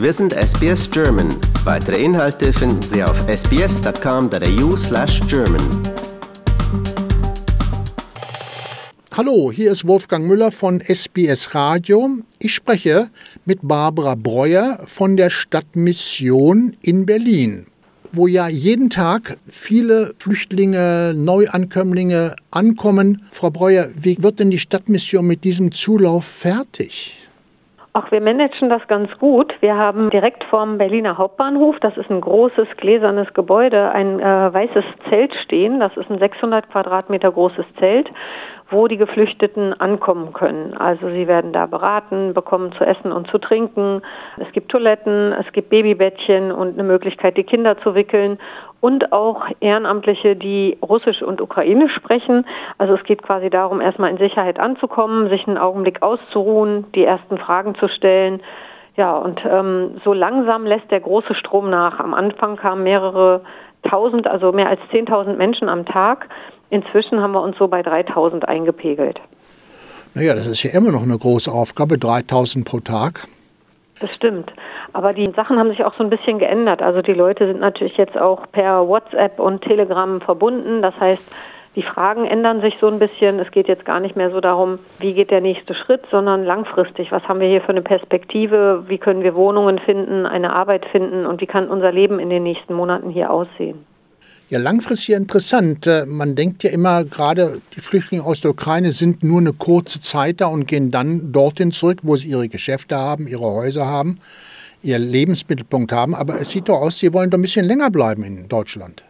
Wir sind SBS German. Weitere Inhalte finden Sie auf sbs.com.au slash German. Hallo, hier ist Wolfgang Müller von SBS Radio. Ich spreche mit Barbara Breuer von der Stadtmission in Berlin, wo ja jeden Tag viele Flüchtlinge, Neuankömmlinge ankommen. Frau Breuer, wie wird denn die Stadtmission mit diesem Zulauf fertig? Ach, wir managen das ganz gut. Wir haben direkt vorm Berliner Hauptbahnhof, das ist ein großes gläsernes Gebäude, ein äh, weißes Zelt stehen. Das ist ein 600 Quadratmeter großes Zelt, wo die Geflüchteten ankommen können. Also sie werden da beraten, bekommen zu essen und zu trinken. Es gibt Toiletten, es gibt Babybettchen und eine Möglichkeit, die Kinder zu wickeln und auch Ehrenamtliche, die Russisch und Ukrainisch sprechen. Also es geht quasi darum, erstmal in Sicherheit anzukommen, sich einen Augenblick auszuruhen, die ersten Fragen zu stellen. Ja, und ähm, so langsam lässt der große Strom nach. Am Anfang kamen mehrere tausend, also mehr als zehntausend Menschen am Tag. Inzwischen haben wir uns so bei 3000 eingepegelt. Naja, das ist ja immer noch eine große Aufgabe, 3000 pro Tag. Das stimmt. Aber die Sachen haben sich auch so ein bisschen geändert. Also die Leute sind natürlich jetzt auch per WhatsApp und Telegram verbunden. Das heißt, die Fragen ändern sich so ein bisschen. Es geht jetzt gar nicht mehr so darum, wie geht der nächste Schritt, sondern langfristig. Was haben wir hier für eine Perspektive? Wie können wir Wohnungen finden, eine Arbeit finden und wie kann unser Leben in den nächsten Monaten hier aussehen? Ja, langfristig interessant. Äh, man denkt ja immer, gerade die Flüchtlinge aus der Ukraine sind nur eine kurze Zeit da und gehen dann dorthin zurück, wo sie ihre Geschäfte haben, ihre Häuser haben, ihr Lebensmittelpunkt haben. Aber es sieht doch aus, sie wollen doch ein bisschen länger bleiben in Deutschland.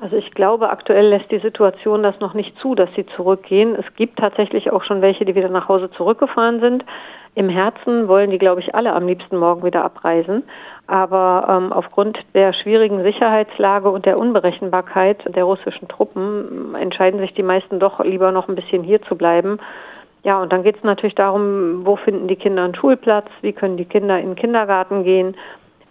Also ich glaube, aktuell lässt die Situation das noch nicht zu, dass sie zurückgehen. Es gibt tatsächlich auch schon welche, die wieder nach Hause zurückgefahren sind. Im Herzen wollen die, glaube ich, alle am liebsten morgen wieder abreisen. Aber ähm, aufgrund der schwierigen Sicherheitslage und der Unberechenbarkeit der russischen Truppen entscheiden sich die meisten doch lieber noch ein bisschen hier zu bleiben. Ja, und dann geht es natürlich darum, wo finden die Kinder einen Schulplatz, wie können die Kinder in den Kindergarten gehen.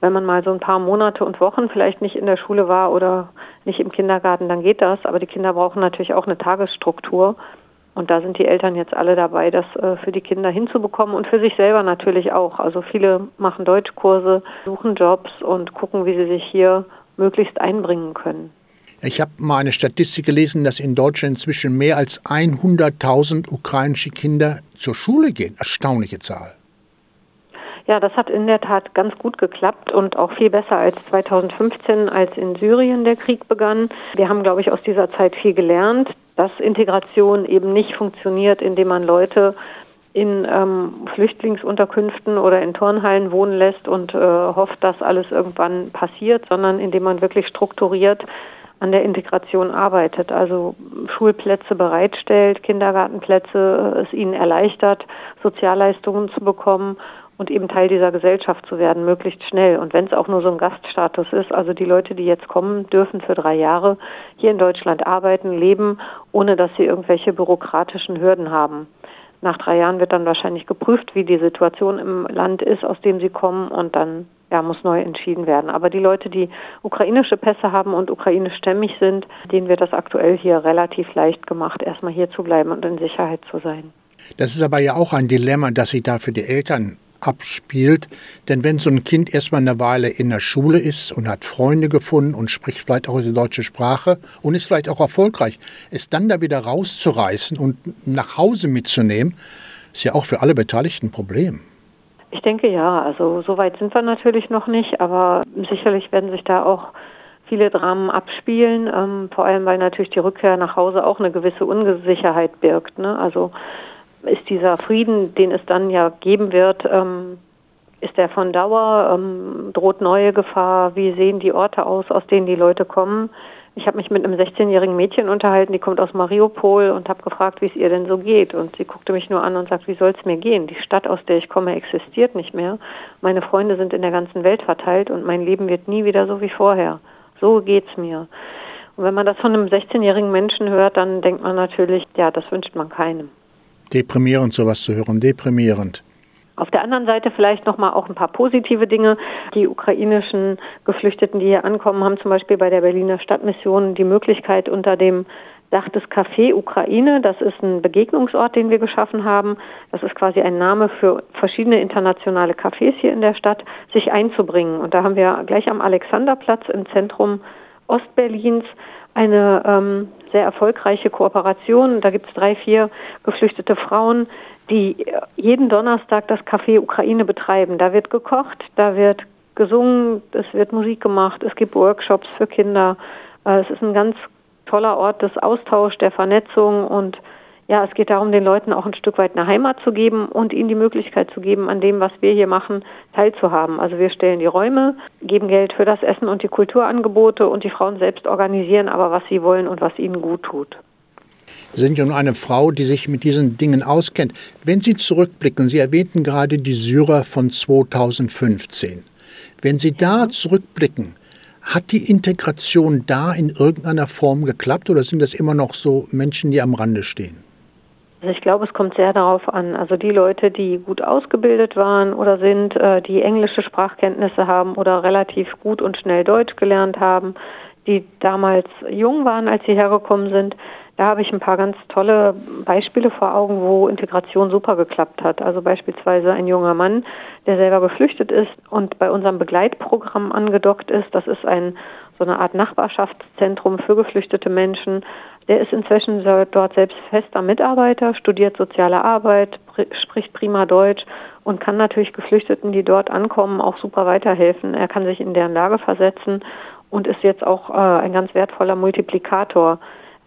Wenn man mal so ein paar Monate und Wochen vielleicht nicht in der Schule war oder nicht im Kindergarten, dann geht das. Aber die Kinder brauchen natürlich auch eine Tagesstruktur. Und da sind die Eltern jetzt alle dabei, das äh, für die Kinder hinzubekommen und für sich selber natürlich auch. Also viele machen Deutschkurse, suchen Jobs und gucken, wie sie sich hier möglichst einbringen können. Ich habe mal eine Statistik gelesen, dass in Deutschland inzwischen mehr als 100.000 ukrainische Kinder zur Schule gehen. Erstaunliche Zahl. Ja, das hat in der Tat ganz gut geklappt und auch viel besser als 2015, als in Syrien der Krieg begann. Wir haben, glaube ich, aus dieser Zeit viel gelernt dass Integration eben nicht funktioniert, indem man Leute in ähm, Flüchtlingsunterkünften oder in Turnhallen wohnen lässt und äh, hofft, dass alles irgendwann passiert, sondern indem man wirklich strukturiert an der Integration arbeitet, also Schulplätze bereitstellt, Kindergartenplätze, äh, es ihnen erleichtert, Sozialleistungen zu bekommen und eben Teil dieser Gesellschaft zu werden, möglichst schnell. Und wenn es auch nur so ein Gaststatus ist, also die Leute, die jetzt kommen, dürfen für drei Jahre hier in Deutschland arbeiten, leben, ohne dass sie irgendwelche bürokratischen Hürden haben. Nach drei Jahren wird dann wahrscheinlich geprüft, wie die Situation im Land ist, aus dem sie kommen, und dann ja, muss neu entschieden werden. Aber die Leute, die ukrainische Pässe haben und ukrainischstämmig sind, denen wird das aktuell hier relativ leicht gemacht, erstmal hier zu bleiben und in Sicherheit zu sein. Das ist aber ja auch ein Dilemma, dass sich da für die Eltern abspielt. Denn wenn so ein Kind erstmal eine Weile in der Schule ist und hat Freunde gefunden und spricht vielleicht auch die deutsche Sprache und ist vielleicht auch erfolgreich, es dann da wieder rauszureißen und nach Hause mitzunehmen, ist ja auch für alle Beteiligten ein Problem. Ich denke ja, also so weit sind wir natürlich noch nicht, aber sicherlich werden sich da auch viele Dramen abspielen, ähm, vor allem weil natürlich die Rückkehr nach Hause auch eine gewisse Unsicherheit birgt. Ne? Also ist dieser Frieden, den es dann ja geben wird, ähm, ist der von Dauer? Ähm, droht neue Gefahr? Wie sehen die Orte aus, aus denen die Leute kommen? Ich habe mich mit einem 16-jährigen Mädchen unterhalten, die kommt aus Mariupol und habe gefragt, wie es ihr denn so geht. Und sie guckte mich nur an und sagt, wie soll es mir gehen? Die Stadt, aus der ich komme, existiert nicht mehr. Meine Freunde sind in der ganzen Welt verteilt und mein Leben wird nie wieder so wie vorher. So geht's mir. Und wenn man das von einem 16-jährigen Menschen hört, dann denkt man natürlich, ja, das wünscht man keinem deprimierend, sowas zu hören, deprimierend. Auf der anderen Seite vielleicht noch mal auch ein paar positive Dinge. Die ukrainischen Geflüchteten, die hier ankommen, haben zum Beispiel bei der Berliner Stadtmission die Möglichkeit, unter dem Dach des Café Ukraine. Das ist ein Begegnungsort, den wir geschaffen haben. Das ist quasi ein Name für verschiedene internationale Cafés hier in der Stadt, sich einzubringen. Und da haben wir gleich am Alexanderplatz im Zentrum Ostberlins eine ähm, sehr erfolgreiche Kooperation. Da gibt es drei, vier geflüchtete Frauen, die jeden Donnerstag das Café Ukraine betreiben. Da wird gekocht, da wird gesungen, es wird Musik gemacht, es gibt Workshops für Kinder. Äh, es ist ein ganz toller Ort des Austauschs, der Vernetzung und ja, es geht darum, den Leuten auch ein Stück weit eine Heimat zu geben und ihnen die Möglichkeit zu geben, an dem, was wir hier machen, teilzuhaben. Also wir stellen die Räume, geben Geld für das Essen und die Kulturangebote und die Frauen selbst organisieren aber, was sie wollen und was ihnen gut tut. Sie sind ja nun eine Frau, die sich mit diesen Dingen auskennt. Wenn Sie zurückblicken, Sie erwähnten gerade die Syrer von 2015. Wenn Sie da zurückblicken, hat die Integration da in irgendeiner Form geklappt oder sind das immer noch so Menschen, die am Rande stehen? Also ich glaube, es kommt sehr darauf an. Also die Leute, die gut ausgebildet waren oder sind, äh, die englische Sprachkenntnisse haben oder relativ gut und schnell Deutsch gelernt haben, die damals jung waren, als sie hergekommen sind, da habe ich ein paar ganz tolle Beispiele vor Augen, wo Integration super geklappt hat. Also beispielsweise ein junger Mann, der selber geflüchtet ist und bei unserem Begleitprogramm angedockt ist. Das ist ein so eine Art Nachbarschaftszentrum für geflüchtete Menschen. Der ist inzwischen dort selbst fester Mitarbeiter, studiert soziale Arbeit, spricht prima Deutsch und kann natürlich Geflüchteten, die dort ankommen, auch super weiterhelfen. Er kann sich in deren Lage versetzen und ist jetzt auch äh, ein ganz wertvoller Multiplikator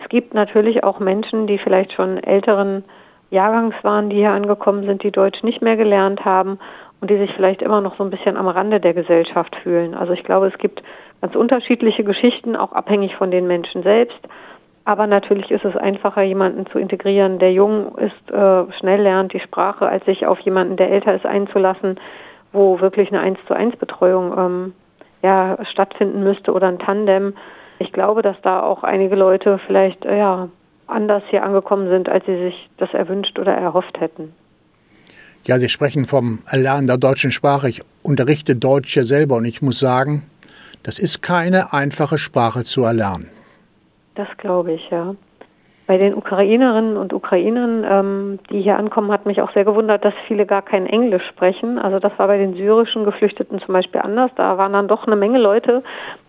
es gibt natürlich auch Menschen, die vielleicht schon älteren Jahrgangs waren, die hier angekommen sind, die Deutsch nicht mehr gelernt haben und die sich vielleicht immer noch so ein bisschen am Rande der Gesellschaft fühlen. Also ich glaube, es gibt ganz unterschiedliche Geschichten, auch abhängig von den Menschen selbst. Aber natürlich ist es einfacher, jemanden zu integrieren, der jung ist, äh, schnell lernt die Sprache, als sich auf jemanden, der älter ist, einzulassen, wo wirklich eine Eins zu eins Betreuung ähm, ja, stattfinden müsste oder ein Tandem ich glaube, dass da auch einige Leute vielleicht äh, ja, anders hier angekommen sind, als sie sich das erwünscht oder erhofft hätten. Ja, Sie sprechen vom Erlernen der deutschen Sprache. Ich unterrichte Deutsch ja selber und ich muss sagen, das ist keine einfache Sprache zu erlernen. Das glaube ich, ja. Bei den Ukrainerinnen und Ukrainern, ähm, die hier ankommen, hat mich auch sehr gewundert, dass viele gar kein Englisch sprechen. Also das war bei den syrischen Geflüchteten zum Beispiel anders. Da waren dann doch eine Menge Leute,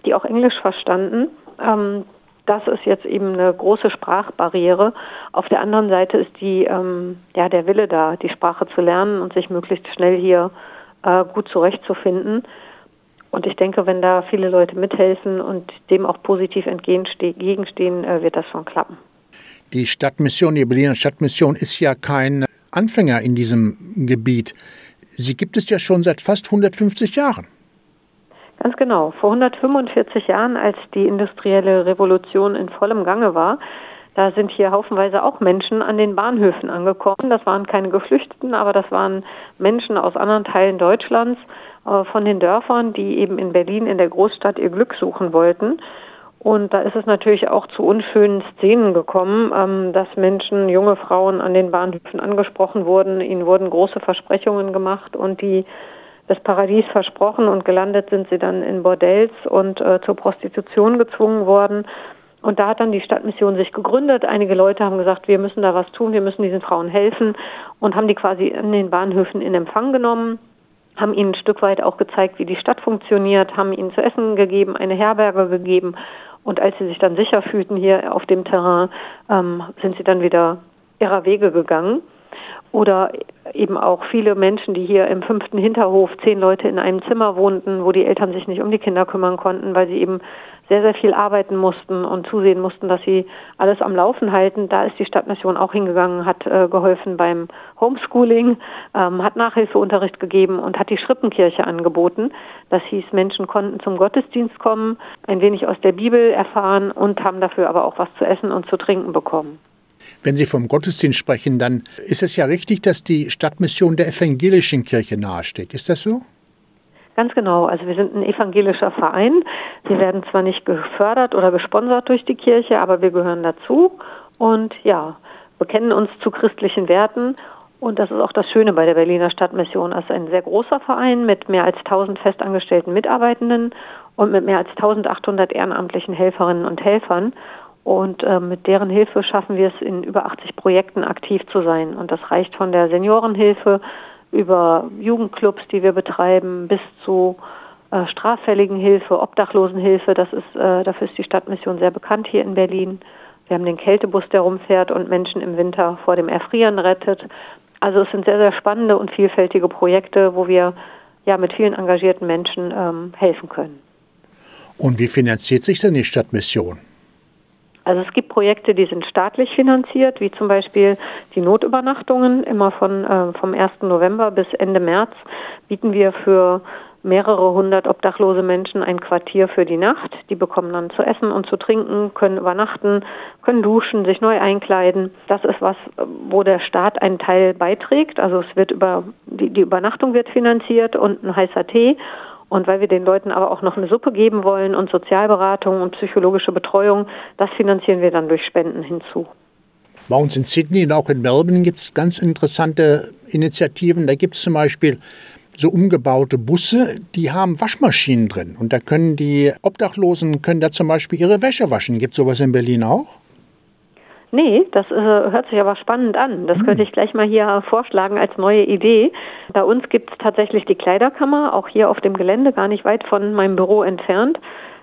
die auch Englisch verstanden. Ähm, das ist jetzt eben eine große Sprachbarriere. Auf der anderen Seite ist die, ähm, ja, der Wille da, die Sprache zu lernen und sich möglichst schnell hier äh, gut zurechtzufinden. Und ich denke, wenn da viele Leute mithelfen und dem auch positiv entgegenstehen, äh, wird das schon klappen. Die Stadtmission, die Berliner Stadtmission ist ja kein Anfänger in diesem Gebiet. Sie gibt es ja schon seit fast 150 Jahren. Ganz genau. Vor 145 Jahren, als die industrielle Revolution in vollem Gange war, da sind hier haufenweise auch Menschen an den Bahnhöfen angekommen. Das waren keine Geflüchteten, aber das waren Menschen aus anderen Teilen Deutschlands, äh, von den Dörfern, die eben in Berlin in der Großstadt ihr Glück suchen wollten. Und da ist es natürlich auch zu unschönen Szenen gekommen, ähm, dass Menschen, junge Frauen an den Bahnhöfen angesprochen wurden. Ihnen wurden große Versprechungen gemacht und die das Paradies versprochen und gelandet sind sie dann in Bordells und äh, zur Prostitution gezwungen worden. Und da hat dann die Stadtmission sich gegründet. Einige Leute haben gesagt, wir müssen da was tun, wir müssen diesen Frauen helfen und haben die quasi in den Bahnhöfen in Empfang genommen, haben ihnen ein Stück weit auch gezeigt, wie die Stadt funktioniert, haben ihnen zu essen gegeben, eine Herberge gegeben. Und als sie sich dann sicher fühlten hier auf dem Terrain, ähm, sind sie dann wieder ihrer Wege gegangen oder eben auch viele Menschen, die hier im fünften Hinterhof zehn Leute in einem Zimmer wohnten, wo die Eltern sich nicht um die Kinder kümmern konnten, weil sie eben sehr, sehr viel arbeiten mussten und zusehen mussten, dass sie alles am Laufen halten. Da ist die Stadtmission auch hingegangen, hat äh, geholfen beim Homeschooling, ähm, hat Nachhilfeunterricht gegeben und hat die Schrippenkirche angeboten. Das hieß, Menschen konnten zum Gottesdienst kommen, ein wenig aus der Bibel erfahren und haben dafür aber auch was zu essen und zu trinken bekommen. Wenn Sie vom Gottesdienst sprechen, dann ist es ja richtig, dass die Stadtmission der evangelischen Kirche nahesteht. Ist das so? Ganz genau. Also wir sind ein evangelischer Verein. Wir werden zwar nicht gefördert oder gesponsert durch die Kirche, aber wir gehören dazu und ja, bekennen uns zu christlichen Werten. Und das ist auch das Schöne bei der Berliner Stadtmission. Es ist ein sehr großer Verein mit mehr als 1000 festangestellten Mitarbeitenden und mit mehr als 1800 ehrenamtlichen Helferinnen und Helfern. Und äh, mit deren Hilfe schaffen wir es, in über 80 Projekten aktiv zu sein. Und das reicht von der Seniorenhilfe über Jugendclubs, die wir betreiben, bis zu äh, Straffälligenhilfe, Obdachlosenhilfe. Das ist, äh, dafür ist die Stadtmission sehr bekannt hier in Berlin. Wir haben den Kältebus, der rumfährt und Menschen im Winter vor dem Erfrieren rettet. Also es sind sehr, sehr spannende und vielfältige Projekte, wo wir ja mit vielen engagierten Menschen ähm, helfen können. Und wie finanziert sich denn die Stadtmission? Also es gibt Projekte, die sind staatlich finanziert, wie zum Beispiel die Notübernachtungen. Immer von äh, vom 1. November bis Ende März bieten wir für mehrere hundert obdachlose Menschen ein Quartier für die Nacht. Die bekommen dann zu essen und zu trinken, können übernachten, können duschen, sich neu einkleiden. Das ist was, wo der Staat einen Teil beiträgt. Also es wird über die, die Übernachtung wird finanziert und ein heißer Tee. Und weil wir den Leuten aber auch noch eine Suppe geben wollen und Sozialberatung und psychologische Betreuung, das finanzieren wir dann durch Spenden hinzu. Bei uns in Sydney und auch in Melbourne gibt es ganz interessante Initiativen. Da gibt es zum Beispiel so umgebaute Busse, die haben Waschmaschinen drin. Und da können die Obdachlosen können da zum Beispiel ihre Wäsche waschen. Gibt es sowas in Berlin auch? Nee, das äh, hört sich aber spannend an. Das hm. könnte ich gleich mal hier vorschlagen als neue Idee. Bei uns gibt es tatsächlich die Kleiderkammer, auch hier auf dem Gelände, gar nicht weit von meinem Büro entfernt.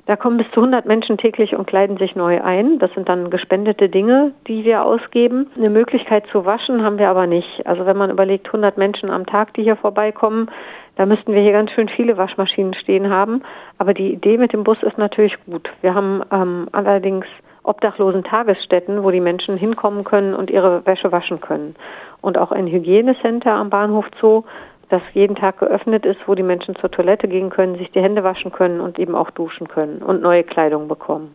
Da kommen bis zu 100 Menschen täglich und kleiden sich neu ein. Das sind dann gespendete Dinge, die wir ausgeben. Eine Möglichkeit zu waschen haben wir aber nicht. Also wenn man überlegt, 100 Menschen am Tag, die hier vorbeikommen, da müssten wir hier ganz schön viele Waschmaschinen stehen haben. Aber die Idee mit dem Bus ist natürlich gut. Wir haben ähm, allerdings obdachlosen Tagesstätten, wo die Menschen hinkommen können und ihre Wäsche waschen können. Und auch ein Hygienecenter am Bahnhof Zoo, das jeden Tag geöffnet ist, wo die Menschen zur Toilette gehen können, sich die Hände waschen können und eben auch duschen können und neue Kleidung bekommen.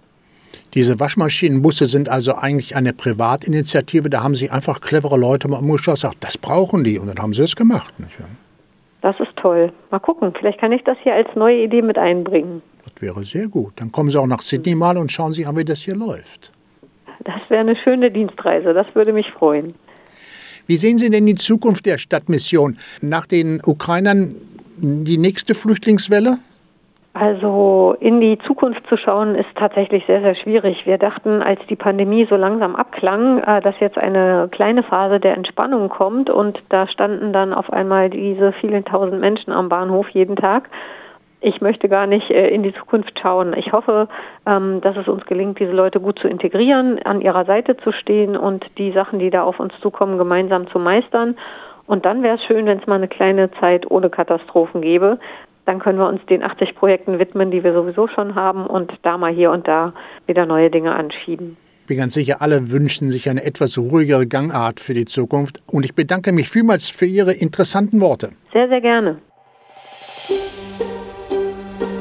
Diese Waschmaschinenbusse sind also eigentlich eine Privatinitiative. Da haben sich einfach clevere Leute mal umgeschaut und gesagt, das brauchen die. Und dann haben sie es gemacht. Das ist toll. Mal gucken, vielleicht kann ich das hier als neue Idee mit einbringen. Das wäre sehr gut. Dann kommen Sie auch nach Sydney mal und schauen Sie an, wie das hier läuft. Das wäre eine schöne Dienstreise. Das würde mich freuen. Wie sehen Sie denn die Zukunft der Stadtmission? Nach den Ukrainern die nächste Flüchtlingswelle? Also in die Zukunft zu schauen ist tatsächlich sehr, sehr schwierig. Wir dachten, als die Pandemie so langsam abklang, äh, dass jetzt eine kleine Phase der Entspannung kommt und da standen dann auf einmal diese vielen tausend Menschen am Bahnhof jeden Tag ich möchte gar nicht äh, in die Zukunft schauen. Ich hoffe, ähm, dass es uns gelingt, diese Leute gut zu integrieren, an ihrer Seite zu stehen und die Sachen, die da auf uns zukommen, gemeinsam zu meistern. Und dann wäre es schön, wenn es mal eine kleine Zeit ohne Katastrophen gäbe. Dann können wir uns den 80 Projekten widmen, die wir sowieso schon haben und da mal hier und da wieder neue Dinge anschieben. Ich bin ganz sicher, alle wünschen sich eine etwas ruhigere Gangart für die Zukunft. Und ich bedanke mich vielmals für Ihre interessanten Worte. Sehr, sehr gerne.